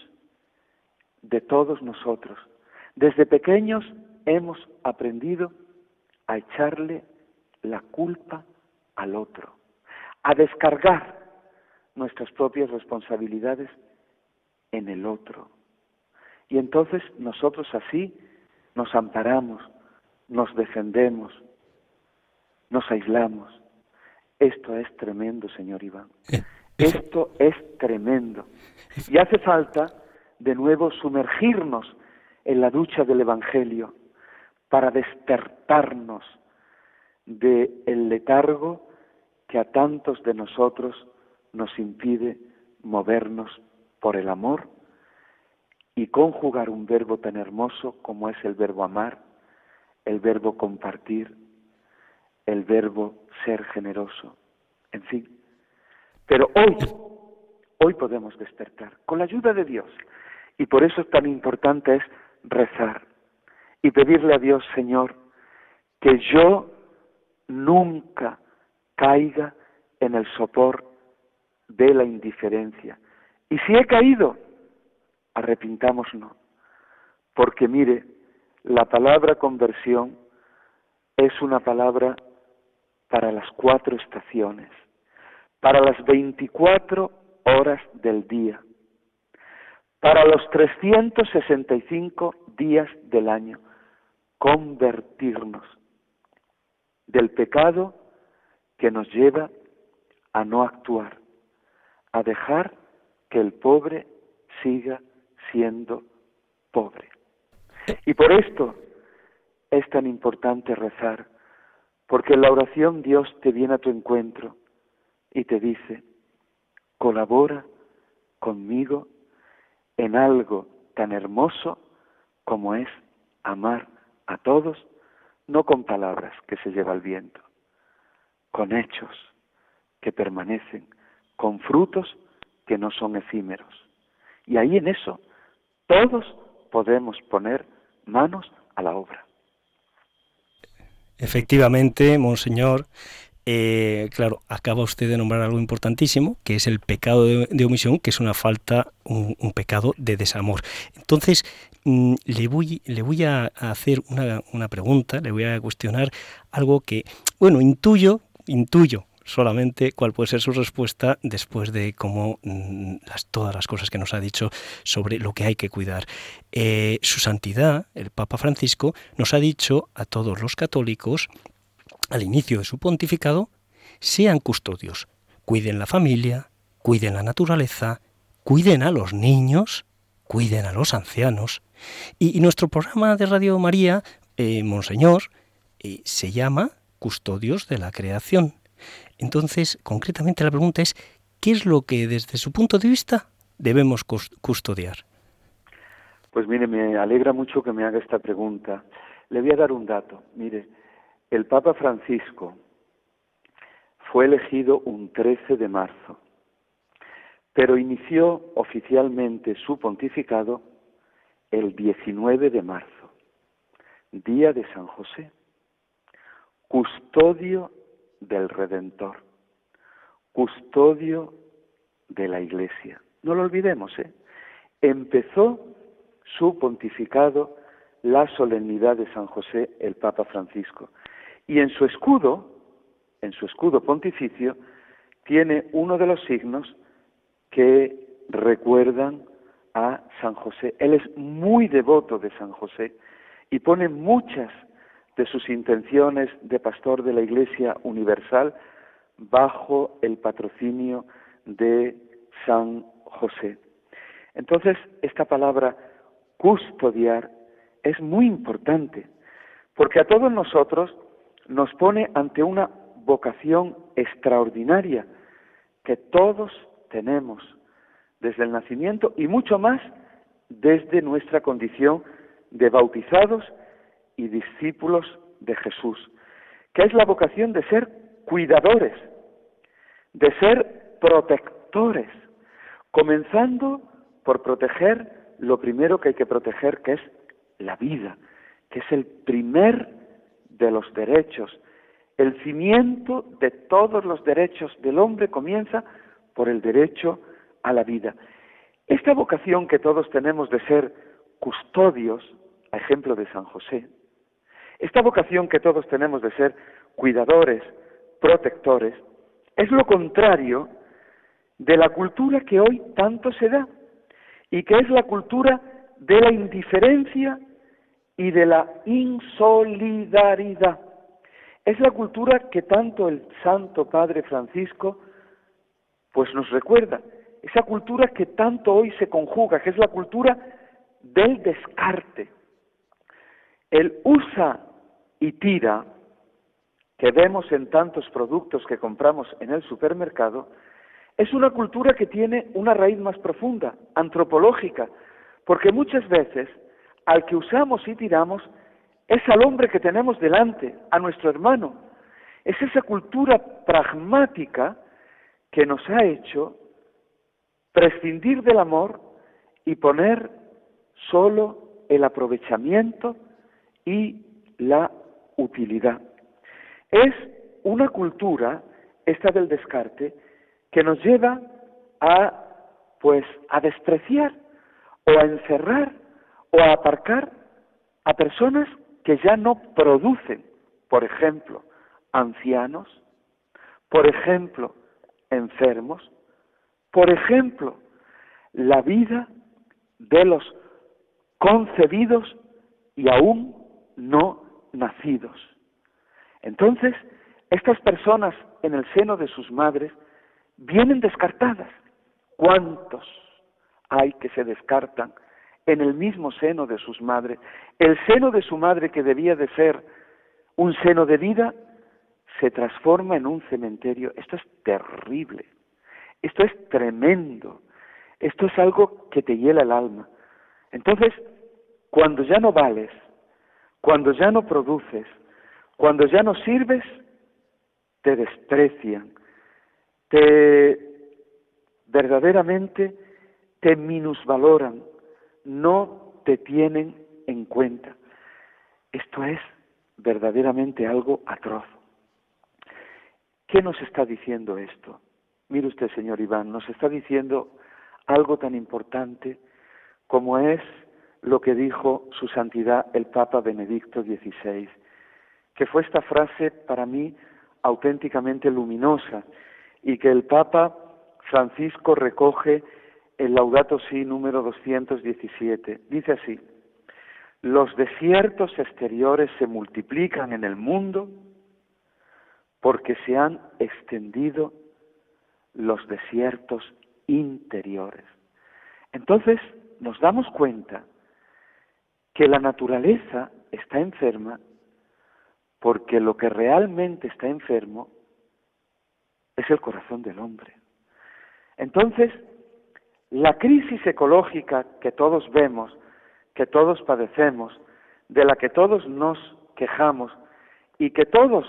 Speaker 4: de todos nosotros. Desde pequeños hemos aprendido a echarle la culpa al otro, a descargar nuestras propias responsabilidades en el otro. Y entonces nosotros así nos amparamos, nos defendemos, nos aislamos. Esto es tremendo, señor Iván. Eh, Esto es tremendo. Y hace falta de nuevo sumergirnos en la ducha del Evangelio para despertarnos del el letargo que a tantos de nosotros nos impide movernos por el amor y conjugar un verbo tan hermoso como es el verbo amar, el verbo compartir, el verbo ser generoso, en fin. Pero hoy, hoy podemos despertar con la ayuda de Dios. Y por eso tan importante es rezar y pedirle a Dios, Señor, que yo nunca caiga en el sopor de la indiferencia. Y si he caído, arrepintámonos, porque mire, la palabra conversión es una palabra para las cuatro estaciones, para las veinticuatro horas del día para los 365 días del año, convertirnos del pecado que nos lleva a no actuar, a dejar que el pobre siga siendo pobre. Y por esto es tan importante rezar, porque en la oración Dios te viene a tu encuentro y te dice, colabora conmigo en algo tan hermoso como es amar a todos, no con palabras que se lleva el viento, con hechos que permanecen, con frutos que no son efímeros. Y ahí en eso todos podemos poner manos a la obra.
Speaker 2: Efectivamente, Monseñor, eh, claro, acaba usted de nombrar algo importantísimo, que es el pecado de, omisión, que es una falta, un, pecado de desamor. Entonces, mm, le, voy, a hacer una, una pregunta, le voy a cuestionar algo que, bueno, intuyo, intuyo, solamente cuál puede ser su respuesta después de cómo mm, las, todas las cosas que nos ha dicho sobre lo que hay que cuidar. Eh, su santidad, el Papa Francisco, nos ha dicho a todos los católicos al inicio de su pontificado, sean custodios, cuiden la familia, cuiden la naturaleza, cuiden a los niños, cuiden a los ancianos. Y, nuestro programa de Radio María, eh, Monseñor, eh, se llama Custodios de la Creación. Entonces, concretamente la pregunta es, ¿qué es lo que desde su punto de vista debemos custodiar?
Speaker 4: Pues mire, me alegra mucho que me haga esta pregunta. Le voy a dar un dato. Mire, el Papa Francisco fue elegido un 13 de marzo, pero inició oficialmente su pontificado el 19 de marzo, día de San José, custodio del Redentor, custodio de la Iglesia. No lo olvidemos, ¿eh? Empezó su pontificado la solemnidad de San José el Papa Francisco. Y en su escudo, en su escudo pontificio, tiene uno de los signos que recuerdan a San José. Él es muy devoto de San José y pone muchas de sus intenciones de pastor de la Iglesia Universal bajo el patrocinio de San José. Entonces, esta palabra custodiar es muy importante, porque a todos nosotros nos pone ante una vocación extraordinaria que todos tenemos desde el nacimiento y mucho más desde nuestra condición de bautizados y discípulos de Jesús, que es la vocación de ser cuidadores, de ser protectores, comenzando por proteger lo primero que hay que proteger, que es la vida, que es el primer de los derechos. El cimiento de todos los derechos del hombre comienza por el derecho a la vida. Esta vocación que todos tenemos de ser custodios, a ejemplo de San José, esta vocación que todos tenemos de ser cuidadores, protectores, es lo contrario de la cultura que hoy tanto se da y que es la cultura de la indiferencia y de la insolidaridad. Es la cultura que tanto el Santo Padre Francisco pues nos recuerda, esa cultura que tanto hoy se conjuga, que es la cultura del descarte. El usa y tira que vemos en tantos productos que compramos en el supermercado es una cultura que tiene una raíz más profunda, antropológica, porque muchas veces al que usamos y tiramos es al hombre que tenemos delante, a nuestro hermano. Es esa cultura pragmática que nos ha hecho prescindir del amor y poner solo el aprovechamiento y la utilidad. Es una cultura, esta del descarte, que nos lleva a pues a despreciar o a encerrar o a aparcar a personas que ya no producen, por ejemplo, ancianos, por ejemplo, enfermos, por ejemplo, la vida de los concebidos y aún no nacidos. Entonces, estas personas en el seno de sus madres vienen descartadas. ¿Cuántos hay que se descartan en el mismo seno de sus madres? El seno de su madre que debía de ser un seno de vida se transforma en un cementerio. Esto es terrible. Esto es tremendo. Esto es algo que te hiela el alma. Entonces, cuando ya no vales, cuando ya no produces, cuando ya no sirves, te desprecian, te verdaderamente te minusvaloran, no te tienen en cuenta. Esto es verdaderamente algo atroz. ¿Qué nos está diciendo esto? Mire usted, señor Iván, nos está diciendo algo tan importante como es lo que dijo su santidad el Papa Benedicto XVI, que fue esta frase para mí auténticamente luminosa y que el Papa Francisco recoge en Laudato Si número 217. Dice así, los desiertos exteriores se multiplican en el mundo porque se han extendido los desiertos interiores. Entonces nos damos cuenta que la naturaleza está enferma porque lo que realmente está enfermo es el corazón del hombre. Entonces, La crisis ecológica que todos vemos, que todos padecemos, de la que todos nos quejamos y que todos,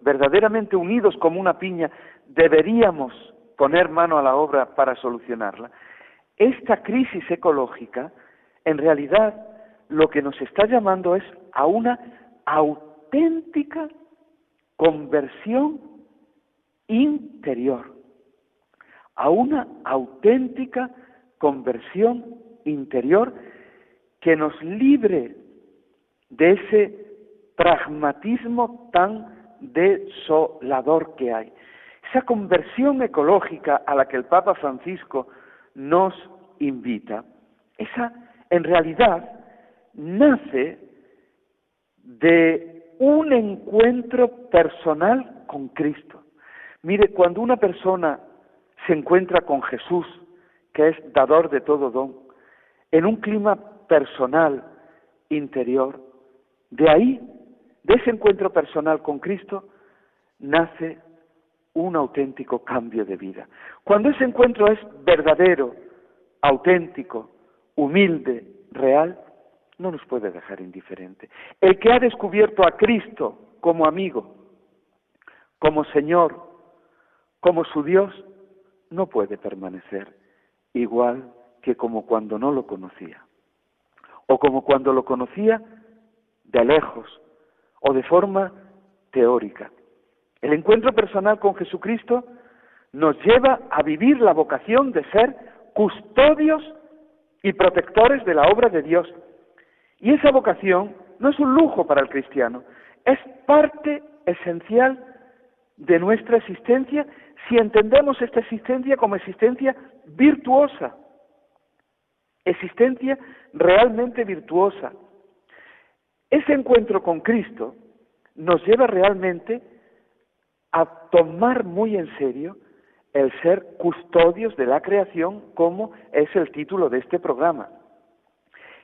Speaker 4: verdaderamente unidos como una piña, deberíamos poner mano a la obra para solucionarla, esta crisis ecológica, en realidad, lo que nos está llamando es a una auténtica conversión interior, a una auténtica conversión interior que nos libre de ese pragmatismo tan desolador que hay. Esa conversión ecológica a la que el Papa Francisco nos invita, esa en realidad nace de un encuentro personal con Cristo. Mire, cuando una persona se encuentra con Jesús, que es dador de todo don, en un clima personal, interior, de ahí, de ese encuentro personal con Cristo, nace un auténtico cambio de vida. Cuando ese encuentro es verdadero, auténtico, humilde, real, no nos puede dejar indiferente. El que ha descubierto a Cristo como amigo, como Señor, como su Dios, no puede permanecer igual que como cuando no lo conocía, o como cuando lo conocía de lejos, o de forma teórica. El encuentro personal con Jesucristo nos lleva a vivir la vocación de ser custodios y protectores de la obra de Dios. Y esa vocación no es un lujo para el cristiano, es parte esencial de nuestra existencia si entendemos esta existencia como existencia virtuosa, existencia realmente virtuosa. Ese encuentro con Cristo nos lleva realmente a tomar muy en serio el ser custodios de la creación, como es el título de este programa.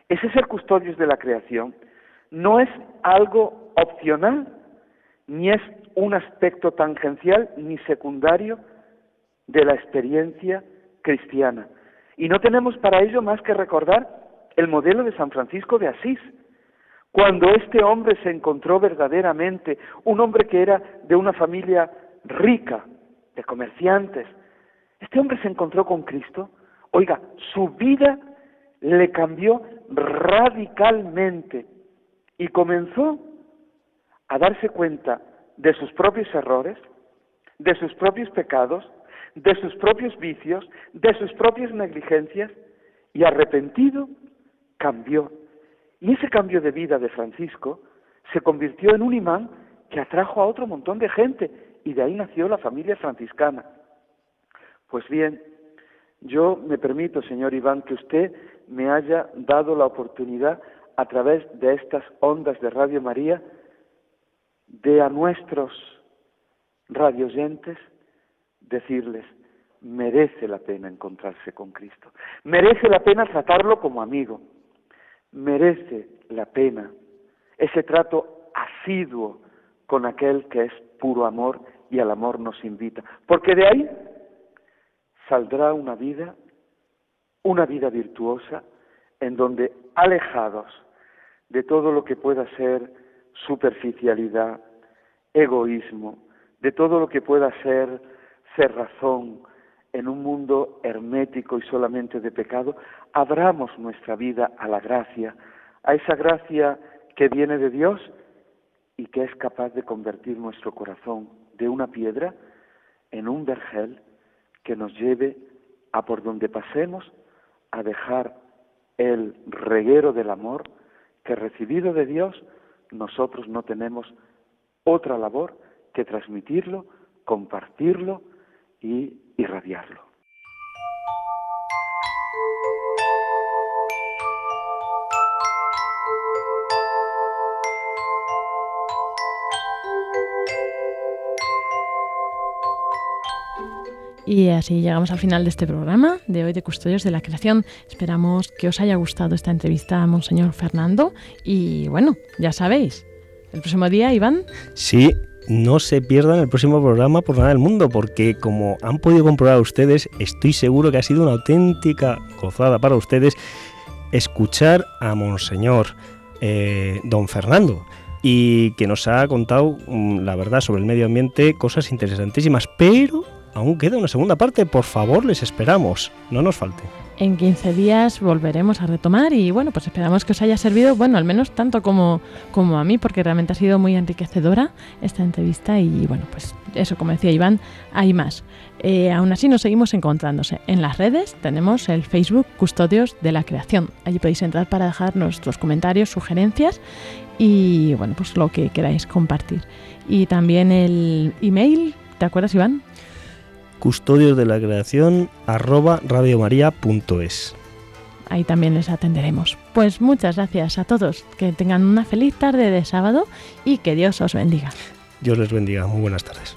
Speaker 4: Ese ser custodios de la creación no es algo opcional, ni es un aspecto tangencial ni secundario de la experiencia cristiana. Y no tenemos para ello más que recordar el modelo de San Francisco de Asís, cuando este hombre se encontró verdaderamente, un hombre que era de una familia rica, de comerciantes, este hombre se encontró con Cristo, oiga, su vida le cambió radicalmente y comenzó a darse cuenta de sus propios errores, de sus propios pecados, de sus propios vicios, de sus propias negligencias, y arrepentido cambió. Y ese cambio de vida de Francisco se convirtió en un imán que atrajo a otro montón de gente, y de ahí nació la familia franciscana. Pues bien, yo me permito, señor Iván, que usted me haya dado la oportunidad a través de estas ondas de Radio María de a nuestros radioyentes decirles, merece la pena encontrarse con Cristo, merece la pena tratarlo como amigo, merece la pena ese trato asiduo con aquel que es puro amor y al amor nos invita, porque de ahí saldrá una vida, una vida virtuosa, en donde alejados de todo lo que pueda ser superficialidad, egoísmo, de todo lo que pueda ser cerrazón en un mundo hermético y solamente de pecado, abramos nuestra vida a la gracia, a esa gracia que viene de Dios y que es capaz de convertir nuestro corazón de una piedra en un vergel que nos lleve a por donde pasemos a dejar el reguero del amor que recibido de Dios nosotros no tenemos otra labor que transmitirlo, compartirlo y irradiarlo.
Speaker 1: Y así llegamos al final de este programa de hoy de Custodios de la Creación. Esperamos que os haya gustado esta entrevista a Monseñor Fernando. Y bueno, ya sabéis, el próximo día, Iván.
Speaker 2: Sí, no se pierdan el próximo programa por nada del mundo, porque como han podido comprobar ustedes, estoy seguro que ha sido una auténtica gozada para ustedes escuchar a Monseñor eh, Don Fernando y que nos ha contado mm, la verdad sobre el medio ambiente, cosas interesantísimas, pero aún queda una segunda parte, por favor les esperamos, no nos falte.
Speaker 1: En 15 días volveremos a retomar y bueno, pues esperamos que os haya servido, bueno, al menos tanto como, como a mí, porque realmente ha sido muy enriquecedora esta entrevista y bueno, pues eso, como decía Iván, hay más. Eh, aún así nos seguimos encontrándose. En las redes tenemos el Facebook Custodios de la Creación. Allí podéis entrar para dejar nuestros comentarios, sugerencias y bueno, pues lo que queráis compartir. Y también el email, ¿te acuerdas Iván?
Speaker 2: Custodios de la creación arroba radiomaria.es.
Speaker 1: Ahí también les atenderemos. Pues muchas gracias a todos. Que tengan una feliz tarde de sábado y que Dios os bendiga.
Speaker 2: Dios les bendiga. Muy buenas tardes.